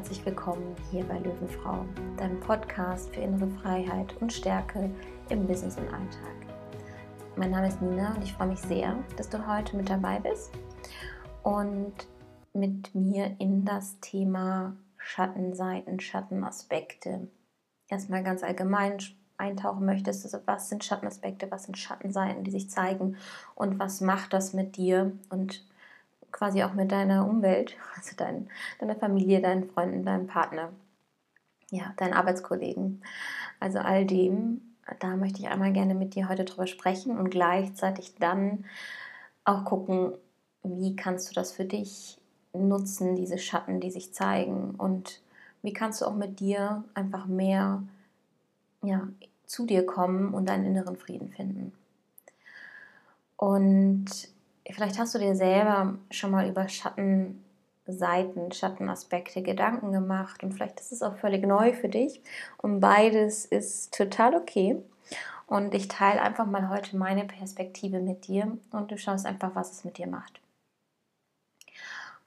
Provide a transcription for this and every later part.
herzlich willkommen hier bei Löwenfrau, deinem Podcast für innere Freiheit und Stärke im Business und Alltag. Mein Name ist Nina und ich freue mich sehr, dass du heute mit dabei bist und mit mir in das Thema Schattenseiten, Schattenaspekte erstmal ganz allgemein eintauchen möchtest. Also was sind Schattenaspekte, was sind Schattenseiten, die sich zeigen und was macht das mit dir und quasi auch mit deiner Umwelt, also dein, deiner Familie, deinen Freunden, deinem Partner, ja, deinen Arbeitskollegen. Also all dem, da möchte ich einmal gerne mit dir heute drüber sprechen und gleichzeitig dann auch gucken, wie kannst du das für dich nutzen, diese Schatten, die sich zeigen und wie kannst du auch mit dir einfach mehr ja, zu dir kommen und deinen inneren Frieden finden. Und vielleicht hast du dir selber schon mal über Schattenseiten, Schattenaspekte Gedanken gemacht und vielleicht ist es auch völlig neu für dich und beides ist total okay. Und ich teile einfach mal heute meine Perspektive mit dir und du schaust einfach, was es mit dir macht.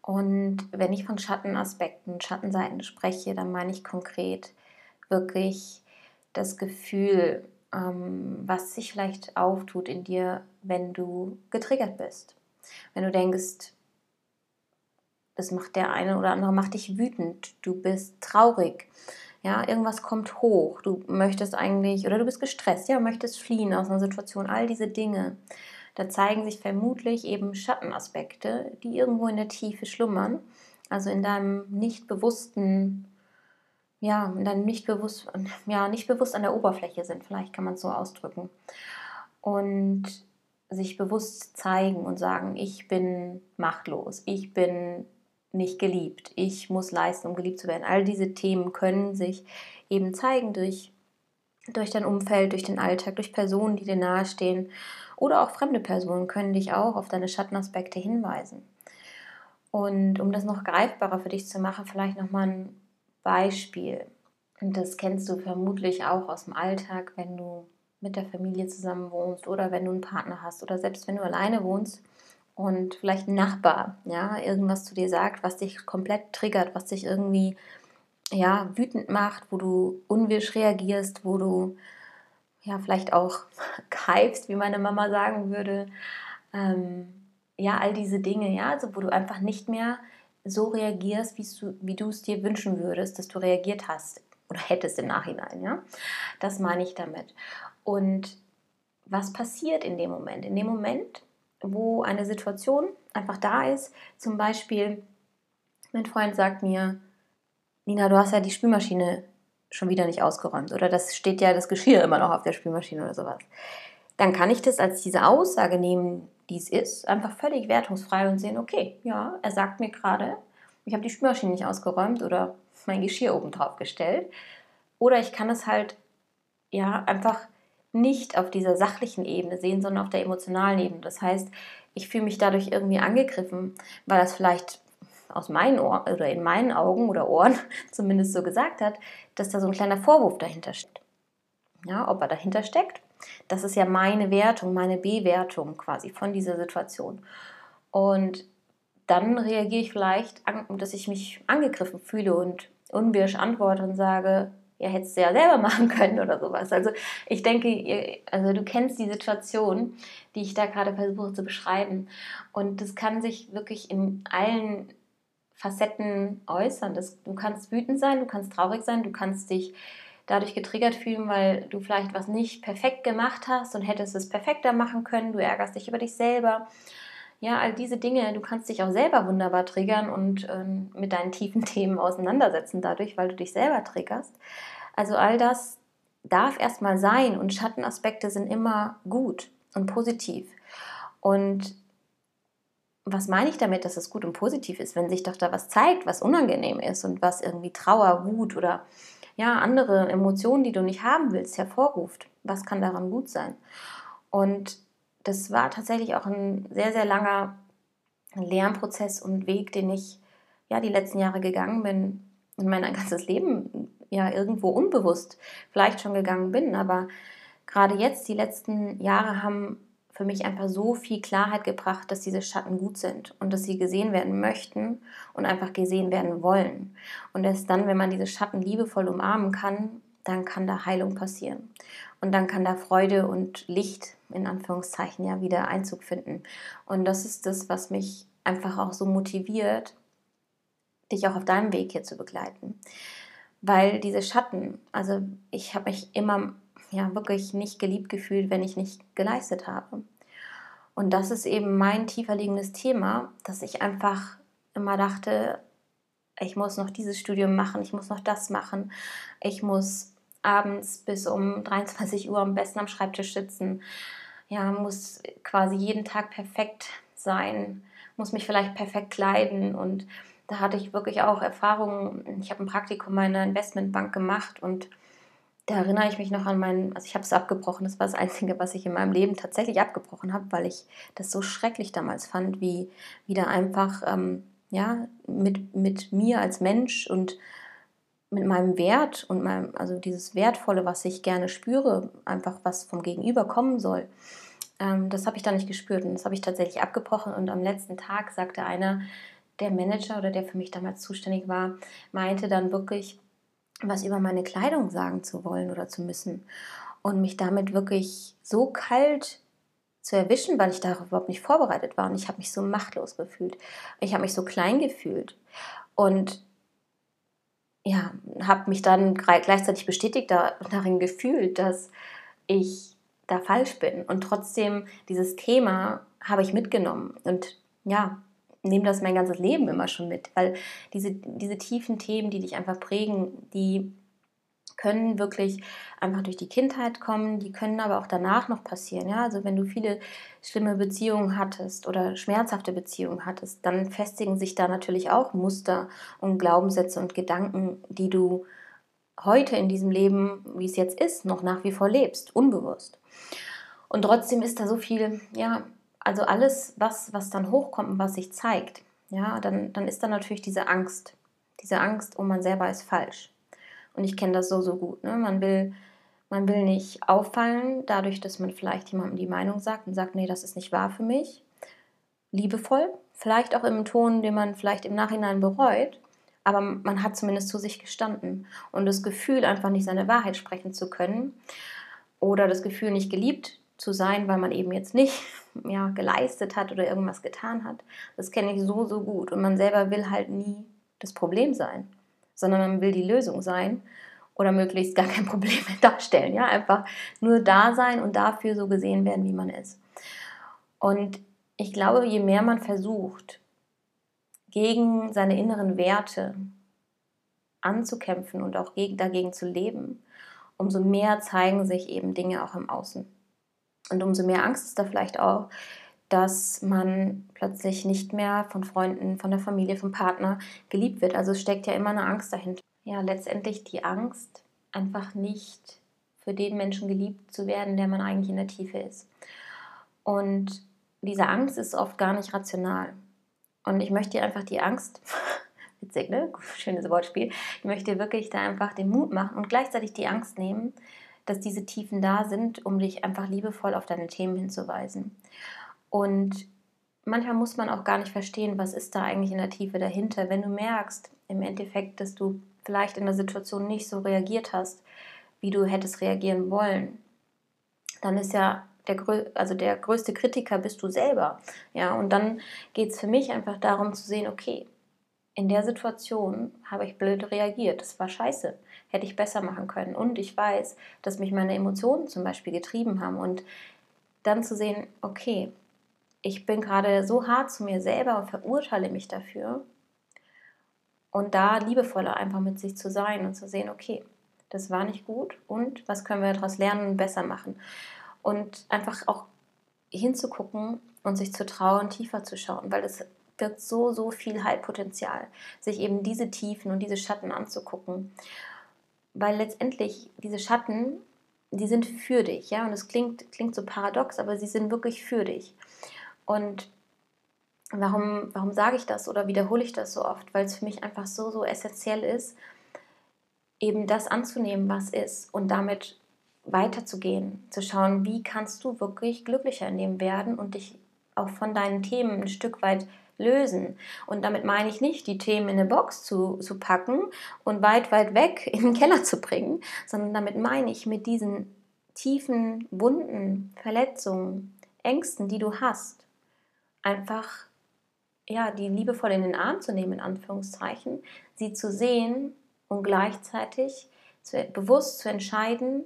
Und wenn ich von Schattenaspekten, Schattenseiten spreche, dann meine ich konkret wirklich das Gefühl, was sich vielleicht auftut in dir, wenn du getriggert bist. Wenn du denkst, das macht der eine oder andere macht dich wütend, du bist traurig, ja, irgendwas kommt hoch, du möchtest eigentlich oder du bist gestresst, ja, möchtest fliehen aus einer Situation, all diese Dinge. Da zeigen sich vermutlich eben Schattenaspekte, die irgendwo in der Tiefe schlummern, also in deinem nicht bewussten ja, dann nicht bewusst, ja, nicht bewusst an der Oberfläche sind, vielleicht kann man es so ausdrücken. Und sich bewusst zeigen und sagen, ich bin machtlos, ich bin nicht geliebt, ich muss leisten, um geliebt zu werden. All diese Themen können sich eben zeigen durch, durch dein Umfeld, durch den Alltag, durch Personen, die dir nahestehen oder auch fremde Personen können dich auch auf deine Schattenaspekte hinweisen. Und um das noch greifbarer für dich zu machen, vielleicht nochmal ein Beispiel. Und das kennst du vermutlich auch aus dem Alltag, wenn du mit der Familie zusammen wohnst oder wenn du einen Partner hast oder selbst wenn du alleine wohnst und vielleicht ein Nachbar, ja, irgendwas zu dir sagt, was dich komplett triggert, was dich irgendwie ja, wütend macht, wo du unwirsch reagierst, wo du ja vielleicht auch keifst, wie meine Mama sagen würde. Ähm, ja, all diese Dinge, ja, also wo du einfach nicht mehr so reagierst, wie du es dir wünschen würdest, dass du reagiert hast oder hättest im Nachhinein. Ja? Das meine ich damit. Und was passiert in dem Moment? In dem Moment, wo eine Situation einfach da ist, zum Beispiel, mein Freund sagt mir, Nina, du hast ja die Spülmaschine schon wieder nicht ausgeräumt oder das steht ja das Geschirr immer noch auf der Spülmaschine oder sowas. Dann kann ich das als diese Aussage nehmen, dies ist, einfach völlig wertungsfrei und sehen, okay, ja, er sagt mir gerade, ich habe die Spülmaschine nicht ausgeräumt oder mein Geschirr oben drauf gestellt. Oder ich kann es halt ja einfach nicht auf dieser sachlichen Ebene sehen, sondern auf der emotionalen Ebene. Das heißt, ich fühle mich dadurch irgendwie angegriffen, weil das vielleicht aus meinen Ohren oder in meinen Augen oder Ohren zumindest so gesagt hat, dass da so ein kleiner Vorwurf dahinter steckt. Ja, ob er dahinter steckt, das ist ja meine Wertung, meine Bewertung quasi von dieser Situation. Und dann reagiere ich vielleicht, dass ich mich angegriffen fühle und unwirsch antworte und sage, ja, hättest du ja selber machen können oder sowas. Also ich denke, also du kennst die Situation, die ich da gerade versuche zu beschreiben. Und das kann sich wirklich in allen Facetten äußern. Das, du kannst wütend sein, du kannst traurig sein, du kannst dich dadurch getriggert fühlen, weil du vielleicht was nicht perfekt gemacht hast und hättest es perfekter machen können. Du ärgerst dich über dich selber. Ja, all diese Dinge, du kannst dich auch selber wunderbar triggern und ähm, mit deinen tiefen Themen auseinandersetzen dadurch, weil du dich selber triggerst. Also all das darf erstmal sein und Schattenaspekte sind immer gut und positiv. Und was meine ich damit, dass es gut und positiv ist, wenn sich doch da was zeigt, was unangenehm ist und was irgendwie Trauer, Wut oder ja, andere Emotionen, die du nicht haben willst, hervorruft. Was kann daran gut sein? Und das war tatsächlich auch ein sehr, sehr langer Lernprozess und Weg, den ich ja die letzten Jahre gegangen bin und mein ganzes Leben ja irgendwo unbewusst vielleicht schon gegangen bin. Aber gerade jetzt, die letzten Jahre haben für mich einfach so viel Klarheit gebracht, dass diese Schatten gut sind und dass sie gesehen werden möchten und einfach gesehen werden wollen. Und erst dann, wenn man diese Schatten liebevoll umarmen kann, dann kann da Heilung passieren. Und dann kann da Freude und Licht in Anführungszeichen ja wieder Einzug finden. Und das ist das, was mich einfach auch so motiviert, dich auch auf deinem Weg hier zu begleiten. Weil diese Schatten, also ich habe mich immer ja wirklich nicht geliebt gefühlt, wenn ich nicht geleistet habe. Und das ist eben mein tiefer liegendes Thema, dass ich einfach immer dachte, ich muss noch dieses Studium machen, ich muss noch das machen, ich muss abends bis um 23 Uhr am besten am Schreibtisch sitzen, ja, muss quasi jeden Tag perfekt sein, muss mich vielleicht perfekt kleiden und da hatte ich wirklich auch Erfahrungen. Ich habe ein Praktikum meiner Investmentbank gemacht und da erinnere ich mich noch an meinen, also ich habe es abgebrochen, das war das Einzige, was ich in meinem Leben tatsächlich abgebrochen habe, weil ich das so schrecklich damals fand, wie wieder einfach, ähm, ja, mit, mit mir als Mensch und mit meinem Wert und meinem, also dieses Wertvolle, was ich gerne spüre, einfach was vom Gegenüber kommen soll, ähm, das habe ich dann nicht gespürt und das habe ich tatsächlich abgebrochen und am letzten Tag sagte einer, der Manager oder der für mich damals zuständig war, meinte dann wirklich, was über meine Kleidung sagen zu wollen oder zu müssen. Und mich damit wirklich so kalt zu erwischen, weil ich darauf überhaupt nicht vorbereitet war. Und ich habe mich so machtlos gefühlt. Ich habe mich so klein gefühlt. Und ja, habe mich dann gleichzeitig bestätigt darin gefühlt, dass ich da falsch bin. Und trotzdem, dieses Thema habe ich mitgenommen. Und ja, nehme das mein ganzes Leben immer schon mit, weil diese, diese tiefen Themen, die dich einfach prägen, die können wirklich einfach durch die Kindheit kommen, die können aber auch danach noch passieren. Ja? Also wenn du viele schlimme Beziehungen hattest oder schmerzhafte Beziehungen hattest, dann festigen sich da natürlich auch Muster und Glaubenssätze und Gedanken, die du heute in diesem Leben, wie es jetzt ist, noch nach wie vor lebst, unbewusst. Und trotzdem ist da so viel, ja, also alles, was, was dann hochkommt und was sich zeigt, ja, dann, dann ist da natürlich diese Angst. Diese Angst, oh, man selber ist falsch. Und ich kenne das so, so gut. Ne? Man, will, man will nicht auffallen, dadurch, dass man vielleicht jemandem die Meinung sagt und sagt, nee, das ist nicht wahr für mich. Liebevoll, vielleicht auch im Ton, den man vielleicht im Nachhinein bereut, aber man hat zumindest zu sich gestanden. Und das Gefühl, einfach nicht seine Wahrheit sprechen zu können oder das Gefühl, nicht geliebt zu sein, weil man eben jetzt nicht ja, geleistet hat oder irgendwas getan hat. Das kenne ich so, so gut. Und man selber will halt nie das Problem sein, sondern man will die Lösung sein oder möglichst gar kein Problem darstellen. Ja? Einfach nur da sein und dafür so gesehen werden, wie man ist. Und ich glaube, je mehr man versucht, gegen seine inneren Werte anzukämpfen und auch dagegen zu leben, umso mehr zeigen sich eben Dinge auch im Außen. Und umso mehr Angst ist da vielleicht auch, dass man plötzlich nicht mehr von Freunden, von der Familie, vom Partner geliebt wird. Also es steckt ja immer eine Angst dahinter. Ja, letztendlich die Angst, einfach nicht für den Menschen geliebt zu werden, der man eigentlich in der Tiefe ist. Und diese Angst ist oft gar nicht rational. Und ich möchte dir einfach die Angst, witzig, ne? Schönes Wortspiel, ich möchte wirklich da einfach den Mut machen und gleichzeitig die Angst nehmen, dass diese Tiefen da sind, um dich einfach liebevoll auf deine Themen hinzuweisen. Und manchmal muss man auch gar nicht verstehen, was ist da eigentlich in der Tiefe dahinter. Wenn du merkst im Endeffekt, dass du vielleicht in der Situation nicht so reagiert hast, wie du hättest reagieren wollen, dann ist ja der, also der größte Kritiker bist du selber. Ja, und dann geht es für mich einfach darum zu sehen, okay, in der Situation habe ich blöd reagiert. Das war scheiße. Hätte ich besser machen können. Und ich weiß, dass mich meine Emotionen zum Beispiel getrieben haben. Und dann zu sehen, okay, ich bin gerade so hart zu mir selber und verurteile mich dafür. Und da liebevoller einfach mit sich zu sein und zu sehen, okay, das war nicht gut und was können wir daraus lernen und besser machen. Und einfach auch hinzugucken und sich zu trauen, tiefer zu schauen, weil es birgt so, so viel Heilpotenzial, sich eben diese Tiefen und diese Schatten anzugucken. Weil letztendlich diese Schatten, die sind für dich, ja, und es klingt, klingt so paradox, aber sie sind wirklich für dich. Und warum, warum sage ich das oder wiederhole ich das so oft? Weil es für mich einfach so, so essentiell ist, eben das anzunehmen, was ist und damit weiterzugehen, zu schauen, wie kannst du wirklich glücklicher in dem werden und dich auch von deinen Themen ein Stück weit lösen. Und damit meine ich nicht, die Themen in eine Box zu, zu packen und weit, weit weg in den Keller zu bringen, sondern damit meine ich mit diesen tiefen Wunden, Verletzungen, Ängsten, die du hast, einfach ja, die liebevoll in den Arm zu nehmen, in Anführungszeichen, sie zu sehen und gleichzeitig zu, bewusst zu entscheiden,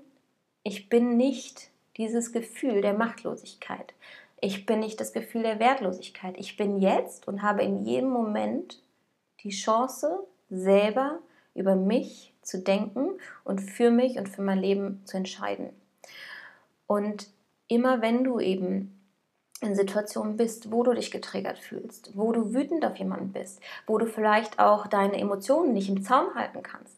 ich bin nicht dieses Gefühl der Machtlosigkeit. Ich bin nicht das Gefühl der Wertlosigkeit. Ich bin jetzt und habe in jedem Moment die Chance, selber über mich zu denken und für mich und für mein Leben zu entscheiden. Und immer wenn du eben in Situationen bist, wo du dich getriggert fühlst, wo du wütend auf jemanden bist, wo du vielleicht auch deine Emotionen nicht im Zaum halten kannst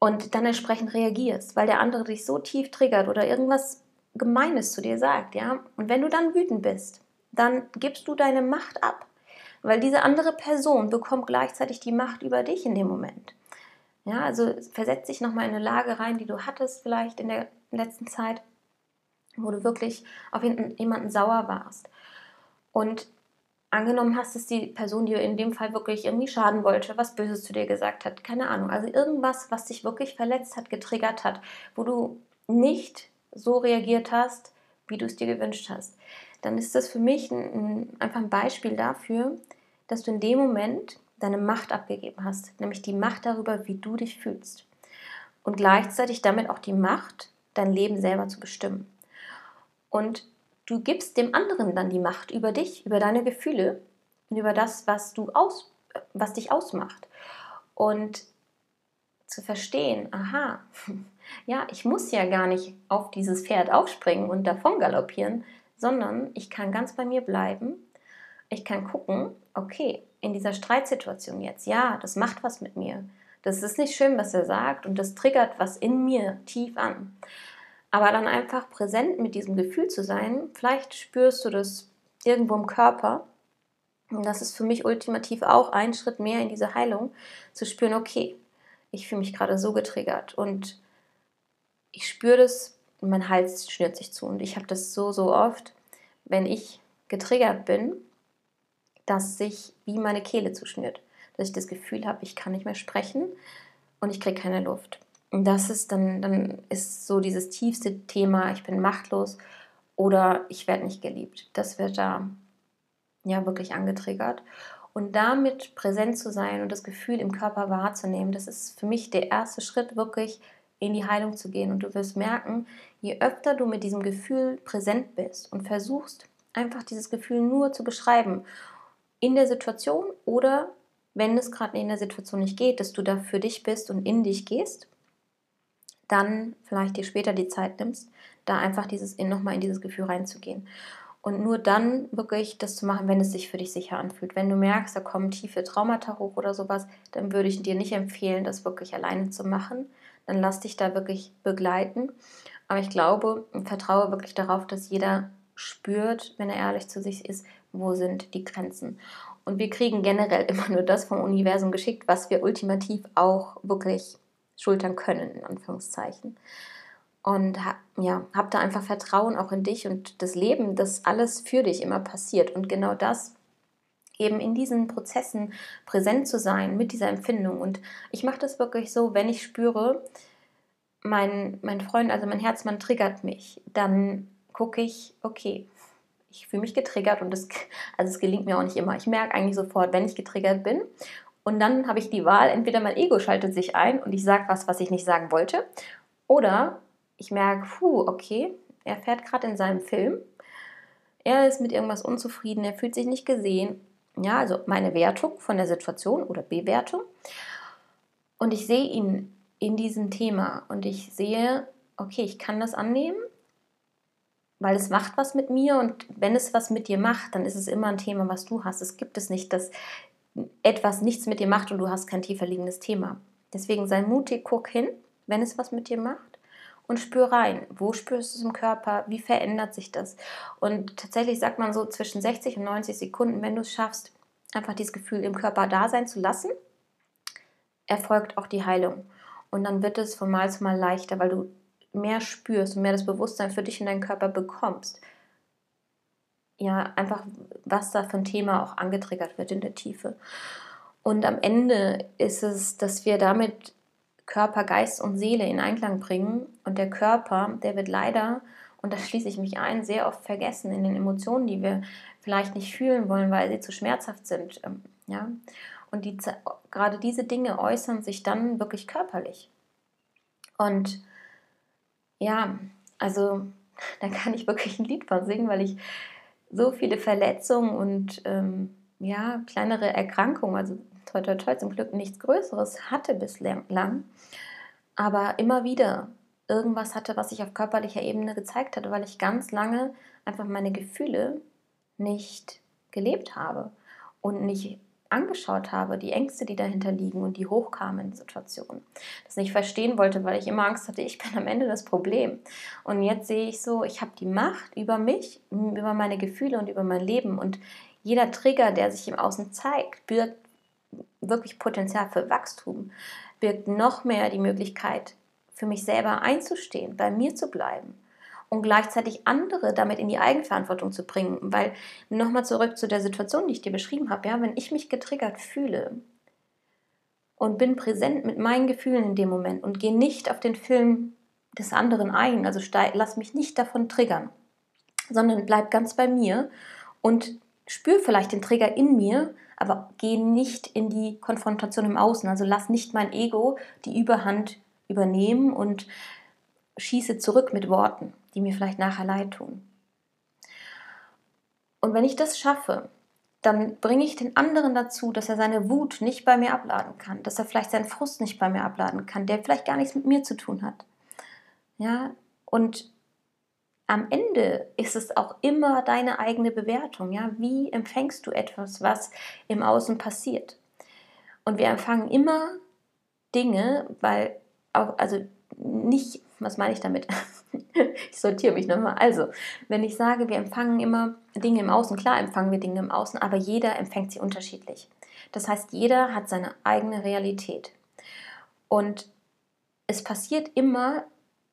und dann entsprechend reagierst, weil der andere dich so tief triggert oder irgendwas Gemeines zu dir sagt, ja. Und wenn du dann wütend bist, dann gibst du deine Macht ab, weil diese andere Person bekommt gleichzeitig die Macht über dich in dem Moment. Ja, also versetz dich nochmal in eine Lage rein, die du hattest vielleicht in der letzten Zeit, wo du wirklich auf jemanden sauer warst. Und angenommen hast, dass die Person dir in dem Fall wirklich irgendwie schaden wollte, was Böses zu dir gesagt hat, keine Ahnung. Also irgendwas, was dich wirklich verletzt hat, getriggert hat, wo du nicht so reagiert hast, wie du es dir gewünscht hast, dann ist das für mich ein, ein, einfach ein Beispiel dafür, dass du in dem Moment deine Macht abgegeben hast, nämlich die Macht darüber, wie du dich fühlst. Und gleichzeitig damit auch die Macht, dein Leben selber zu bestimmen. Und du gibst dem anderen dann die Macht über dich, über deine Gefühle und über das, was du aus, was dich ausmacht. Und zu verstehen, aha, ja, ich muss ja gar nicht auf dieses Pferd aufspringen und davon galoppieren, sondern ich kann ganz bei mir bleiben. Ich kann gucken, okay, in dieser Streitsituation jetzt, ja, das macht was mit mir. Das ist nicht schön, was er sagt und das triggert was in mir tief an. Aber dann einfach präsent mit diesem Gefühl zu sein, vielleicht spürst du das irgendwo im Körper. Und das ist für mich ultimativ auch ein Schritt mehr in diese Heilung, zu spüren, okay, ich fühle mich gerade so getriggert und ich spüre das, mein Hals schnürt sich zu. Und ich habe das so, so oft, wenn ich getriggert bin, dass sich wie meine Kehle zuschnürt. Dass ich das Gefühl habe, ich kann nicht mehr sprechen und ich kriege keine Luft. Und das ist dann, dann ist so dieses tiefste Thema, ich bin machtlos oder ich werde nicht geliebt. Das wird da ja wirklich angetriggert. Und damit präsent zu sein und das Gefühl im Körper wahrzunehmen, das ist für mich der erste Schritt, wirklich in die Heilung zu gehen. Und du wirst merken, je öfter du mit diesem Gefühl präsent bist und versuchst, einfach dieses Gefühl nur zu beschreiben, in der Situation oder wenn es gerade in der Situation nicht geht, dass du da für dich bist und in dich gehst, dann vielleicht dir später die Zeit nimmst, da einfach dieses nochmal in dieses Gefühl reinzugehen. Und nur dann wirklich das zu machen, wenn es sich für dich sicher anfühlt. Wenn du merkst, da kommen tiefe Traumata hoch oder sowas, dann würde ich dir nicht empfehlen, das wirklich alleine zu machen, dann lass dich da wirklich begleiten. Aber ich glaube und vertraue wirklich darauf, dass jeder spürt, wenn er ehrlich zu sich ist, wo sind die Grenzen. Und wir kriegen generell immer nur das vom Universum geschickt, was wir ultimativ auch wirklich schultern können, in Anführungszeichen. Und ja, hab da einfach Vertrauen auch in dich und das Leben, dass alles für dich immer passiert. Und genau das eben in diesen Prozessen präsent zu sein mit dieser Empfindung. Und ich mache das wirklich so, wenn ich spüre, mein, mein Freund, also mein Herzmann triggert mich, dann gucke ich, okay, ich fühle mich getriggert und das, also es gelingt mir auch nicht immer. Ich merke eigentlich sofort, wenn ich getriggert bin. Und dann habe ich die Wahl, entweder mein Ego schaltet sich ein und ich sage was, was ich nicht sagen wollte, oder ich merke, puh, okay, er fährt gerade in seinem Film, er ist mit irgendwas unzufrieden, er fühlt sich nicht gesehen ja, also meine Wertung von der Situation oder Bewertung. Und ich sehe ihn in diesem Thema und ich sehe, okay, ich kann das annehmen, weil es macht was mit mir und wenn es was mit dir macht, dann ist es immer ein Thema, was du hast. Es gibt es nicht, dass etwas nichts mit dir macht und du hast kein tiefer liegendes Thema. Deswegen sei mutig, guck hin, wenn es was mit dir macht und spür rein. Wo spürst du es im Körper? Wie verändert sich das? Und tatsächlich sagt man so zwischen 60 und 90 Sekunden, wenn du es schaffst, einfach dieses Gefühl im Körper da sein zu lassen, erfolgt auch die Heilung. Und dann wird es von Mal zu Mal leichter, weil du mehr spürst und mehr das Bewusstsein für dich und deinen Körper bekommst, ja, einfach, was da für ein Thema auch angetriggert wird in der Tiefe. Und am Ende ist es, dass wir damit Körper, Geist und Seele in Einklang bringen. Und der Körper, der wird leider, und da schließe ich mich ein, sehr oft vergessen in den Emotionen, die wir vielleicht nicht fühlen wollen, weil sie zu schmerzhaft sind. Ähm, ja? Und die, gerade diese Dinge äußern sich dann wirklich körperlich. Und ja, also da kann ich wirklich ein Lied von singen, weil ich so viele Verletzungen und ähm, ja, kleinere Erkrankungen, also toi, toi, toi, zum Glück nichts Größeres hatte bislang, aber immer wieder irgendwas hatte, was sich auf körperlicher Ebene gezeigt hatte, weil ich ganz lange einfach meine Gefühle nicht gelebt habe und nicht angeschaut habe, die Ängste, die dahinter liegen und die hochkamen in Situationen. Das nicht verstehen wollte, weil ich immer Angst hatte, ich bin am Ende das Problem. Und jetzt sehe ich so, ich habe die Macht über mich, über meine Gefühle und über mein Leben. Und jeder Trigger, der sich im Außen zeigt, birgt wirklich Potenzial für Wachstum, birgt noch mehr die Möglichkeit, für mich selber einzustehen, bei mir zu bleiben und gleichzeitig andere damit in die Eigenverantwortung zu bringen. Weil nochmal zurück zu der Situation, die ich dir beschrieben habe, ja, wenn ich mich getriggert fühle und bin präsent mit meinen Gefühlen in dem Moment und gehe nicht auf den Film des anderen ein, also lass mich nicht davon triggern, sondern bleib ganz bei mir und spür vielleicht den Trigger in mir, aber geh nicht in die Konfrontation im Außen. Also lass nicht mein Ego die Überhand übernehmen und schieße zurück mit Worten die mir vielleicht nachher leid tun. Und wenn ich das schaffe, dann bringe ich den anderen dazu, dass er seine Wut nicht bei mir abladen kann, dass er vielleicht seinen Frust nicht bei mir abladen kann, der vielleicht gar nichts mit mir zu tun hat. Ja, und am Ende ist es auch immer deine eigene Bewertung. Ja, wie empfängst du etwas, was im Außen passiert? Und wir empfangen immer Dinge, weil auch, also nicht, was meine ich damit? ich sortiere mich nochmal. Also, wenn ich sage, wir empfangen immer Dinge im Außen, klar empfangen wir Dinge im Außen, aber jeder empfängt sie unterschiedlich. Das heißt, jeder hat seine eigene Realität. Und es passiert immer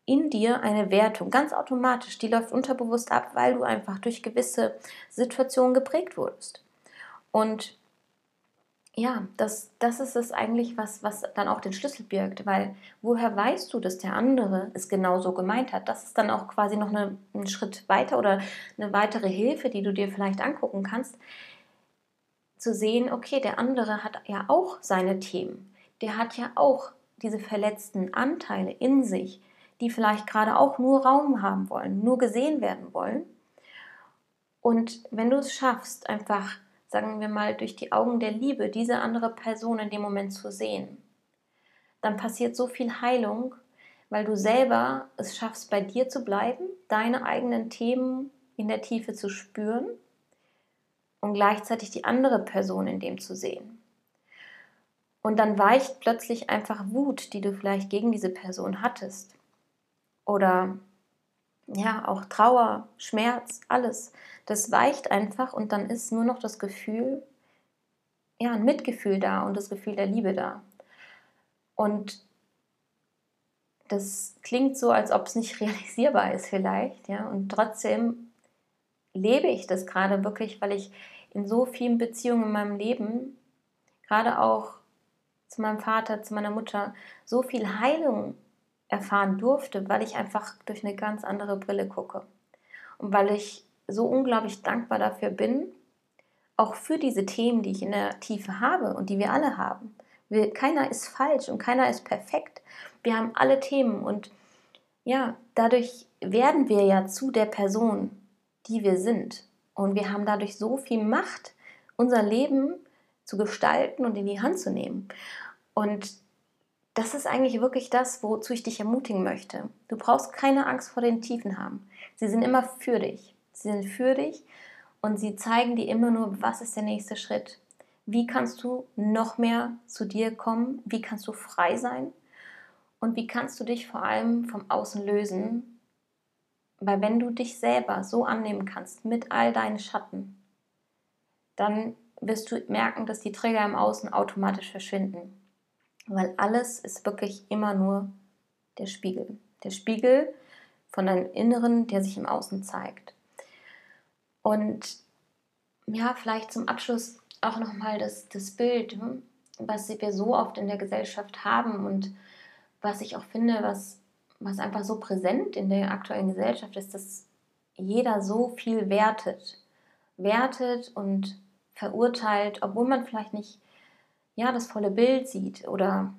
in dir eine Wertung, ganz automatisch, die läuft unterbewusst ab, weil du einfach durch gewisse Situationen geprägt wurdest. Und ja, das, das ist es eigentlich, was, was dann auch den Schlüssel birgt, weil woher weißt du, dass der andere es genauso gemeint hat? Das ist dann auch quasi noch eine, ein Schritt weiter oder eine weitere Hilfe, die du dir vielleicht angucken kannst, zu sehen, okay, der andere hat ja auch seine Themen, der hat ja auch diese verletzten Anteile in sich, die vielleicht gerade auch nur Raum haben wollen, nur gesehen werden wollen. Und wenn du es schaffst, einfach sagen wir mal, durch die Augen der Liebe diese andere Person in dem Moment zu sehen, dann passiert so viel Heilung, weil du selber es schaffst, bei dir zu bleiben, deine eigenen Themen in der Tiefe zu spüren und gleichzeitig die andere Person in dem zu sehen. Und dann weicht plötzlich einfach Wut, die du vielleicht gegen diese Person hattest. Oder ja, auch Trauer, Schmerz, alles. Das weicht einfach und dann ist nur noch das Gefühl, ja, ein Mitgefühl da und das Gefühl der Liebe da. Und das klingt so, als ob es nicht realisierbar ist vielleicht, ja, und trotzdem lebe ich das gerade wirklich, weil ich in so vielen Beziehungen in meinem Leben, gerade auch zu meinem Vater, zu meiner Mutter, so viel Heilung erfahren durfte, weil ich einfach durch eine ganz andere Brille gucke. Und weil ich so unglaublich dankbar dafür bin, auch für diese Themen, die ich in der Tiefe habe und die wir alle haben. Wir, keiner ist falsch und keiner ist perfekt. Wir haben alle Themen und ja, dadurch werden wir ja zu der Person, die wir sind. Und wir haben dadurch so viel Macht, unser Leben zu gestalten und in die Hand zu nehmen. Und das ist eigentlich wirklich das, wozu ich dich ermutigen möchte. Du brauchst keine Angst vor den Tiefen haben. Sie sind immer für dich. Sie sind für dich und sie zeigen dir immer nur, was ist der nächste Schritt. Wie kannst du noch mehr zu dir kommen? Wie kannst du frei sein? Und wie kannst du dich vor allem vom Außen lösen? Weil wenn du dich selber so annehmen kannst mit all deinen Schatten, dann wirst du merken, dass die Träger im Außen automatisch verschwinden weil alles ist wirklich immer nur der Spiegel. der Spiegel von deinem Inneren, der sich im Außen zeigt. Und ja, vielleicht zum Abschluss auch nochmal das, das Bild, hm, was wir so oft in der Gesellschaft haben und was ich auch finde, was, was einfach so präsent in der aktuellen Gesellschaft ist, dass jeder so viel wertet. Wertet und verurteilt, obwohl man vielleicht nicht ja, das volle Bild sieht oder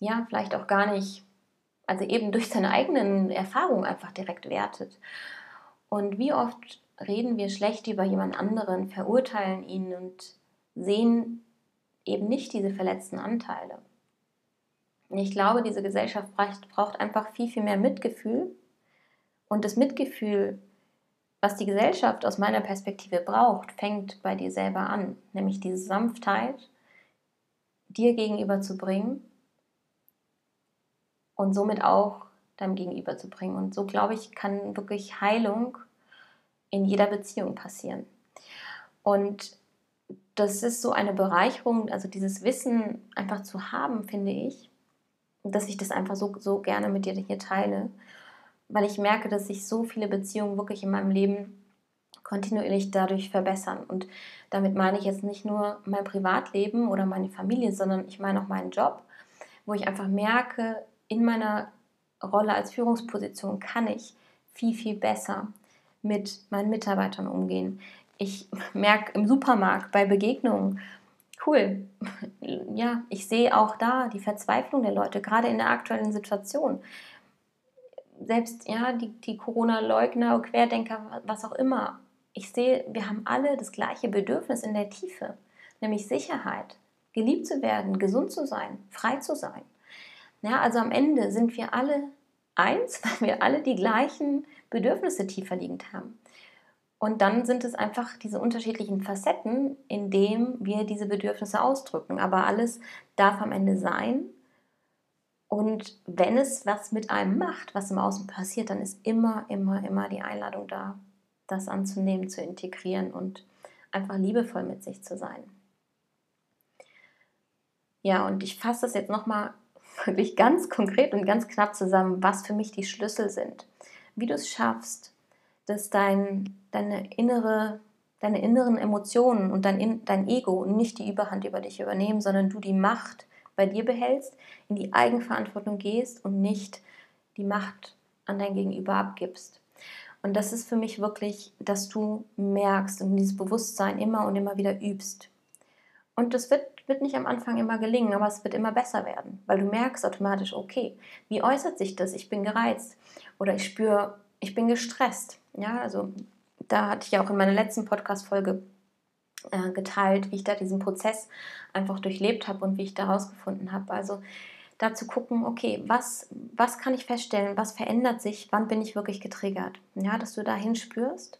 ja, vielleicht auch gar nicht, also eben durch seine eigenen Erfahrungen einfach direkt wertet. Und wie oft reden wir schlecht über jemand anderen, verurteilen ihn und sehen eben nicht diese verletzten Anteile. Ich glaube, diese Gesellschaft braucht einfach viel, viel mehr Mitgefühl. Und das Mitgefühl, was die Gesellschaft aus meiner Perspektive braucht, fängt bei dir selber an. Nämlich diese Sanftheit, dir gegenüber zu bringen und somit auch deinem Gegenüber zu bringen. Und so, glaube ich, kann wirklich Heilung in jeder Beziehung passieren. Und das ist so eine Bereicherung, also dieses Wissen einfach zu haben, finde ich, dass ich das einfach so, so gerne mit dir hier teile, weil ich merke, dass sich so viele Beziehungen wirklich in meinem Leben kontinuierlich dadurch verbessern. Und damit meine ich jetzt nicht nur mein Privatleben oder meine Familie, sondern ich meine auch meinen Job, wo ich einfach merke, in meiner Rolle als Führungsposition kann ich viel, viel besser mit meinen Mitarbeitern umgehen. Ich merke im Supermarkt bei Begegnungen, cool, ja, ich sehe auch da die Verzweiflung der Leute, gerade in der aktuellen Situation. Selbst ja, die, die Corona-Leugner, Querdenker, was auch immer. Ich sehe, wir haben alle das gleiche Bedürfnis in der Tiefe, nämlich Sicherheit, geliebt zu werden, gesund zu sein, frei zu sein. Ja, also am Ende sind wir alle eins, weil wir alle die gleichen Bedürfnisse tiefer liegend haben. Und dann sind es einfach diese unterschiedlichen Facetten, in denen wir diese Bedürfnisse ausdrücken. Aber alles darf am Ende sein. Und wenn es was mit einem macht, was im Außen passiert, dann ist immer, immer, immer die Einladung da, das anzunehmen, zu integrieren und einfach liebevoll mit sich zu sein. Ja, und ich fasse das jetzt nochmal wirklich ganz konkret und ganz knapp zusammen, was für mich die Schlüssel sind. Wie du es schaffst, dass dein, deine, innere, deine inneren Emotionen und dein, dein Ego nicht die Überhand über dich übernehmen, sondern du die Macht bei dir behältst, in die Eigenverantwortung gehst und nicht die Macht an dein Gegenüber abgibst. Und das ist für mich wirklich, dass du merkst und dieses Bewusstsein immer und immer wieder übst. Und das wird wird nicht am Anfang immer gelingen, aber es wird immer besser werden, weil du merkst automatisch, okay, wie äußert sich das? Ich bin gereizt oder ich spüre, ich bin gestresst. Ja, also da hatte ich ja auch in meiner letzten Podcast-Folge äh, geteilt, wie ich da diesen Prozess einfach durchlebt habe und wie ich da rausgefunden habe. Also da zu gucken, okay, was, was kann ich feststellen, was verändert sich, wann bin ich wirklich getriggert? Ja, dass du da hinspürst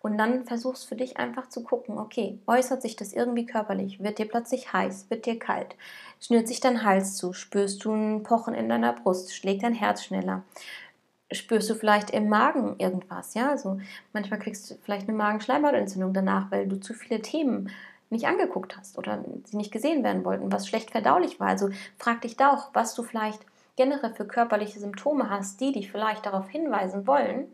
und dann versuchst für dich einfach zu gucken, okay, äußert sich das irgendwie körperlich? Wird dir plötzlich heiß? Wird dir kalt? Schnürt sich dein Hals zu? Spürst du ein Pochen in deiner Brust? Schlägt dein Herz schneller? Spürst du vielleicht im Magen irgendwas? Ja, also manchmal kriegst du vielleicht eine Magenschleimhautentzündung danach, weil du zu viele Themen nicht angeguckt hast oder sie nicht gesehen werden wollten, was schlecht verdaulich war. Also frag dich da auch, was du vielleicht generell für körperliche Symptome hast, die dich vielleicht darauf hinweisen wollen,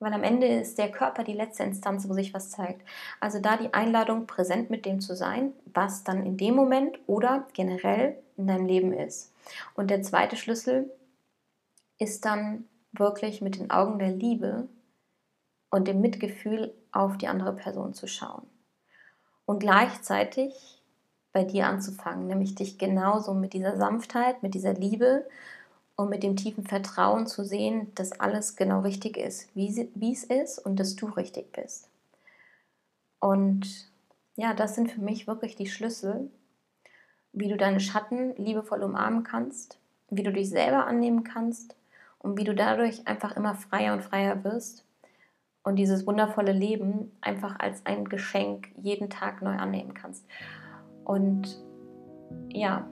weil am Ende ist der Körper die letzte Instanz, wo sich was zeigt. Also da die Einladung, präsent mit dem zu sein, was dann in dem Moment oder generell in deinem Leben ist. Und der zweite Schlüssel ist dann wirklich mit den Augen der Liebe und dem Mitgefühl auf die andere Person zu schauen. Und gleichzeitig bei dir anzufangen, nämlich dich genauso mit dieser Sanftheit, mit dieser Liebe und mit dem tiefen Vertrauen zu sehen, dass alles genau richtig ist, wie, es ist und dass du richtig bist. Und ja, das sind für mich wirklich die Schlüssel, wie du deine Schatten liebevoll umarmen kannst, wie du dich selber annehmen kannst und wie du dadurch einfach immer freier und freier wirst und dieses wundervolle Leben einfach als ein Geschenk jeden Tag neu annehmen kannst. Und ja,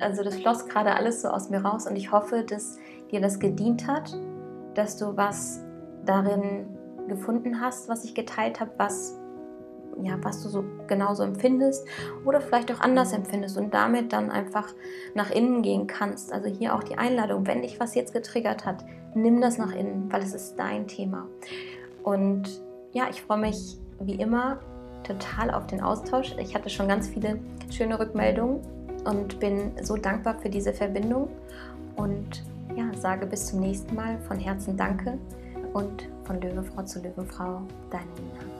also das floss gerade alles so aus mir raus und ich hoffe, dass dir das gedient hat, dass du was darin gefunden hast, was ich geteilt habe, was ja, was du so genauso empfindest oder vielleicht auch anders empfindest und damit dann einfach nach innen gehen kannst. Also hier auch die Einladung, wenn dich was jetzt getriggert hat, nimm das nach innen, weil es ist dein Thema. Und ja, ich freue mich wie immer total auf den Austausch. Ich hatte schon ganz viele schöne Rückmeldungen und bin so dankbar für diese Verbindung und ja, sage bis zum nächsten Mal von Herzen Danke und von Löwefrau zu Löwenfrau, deine Nina.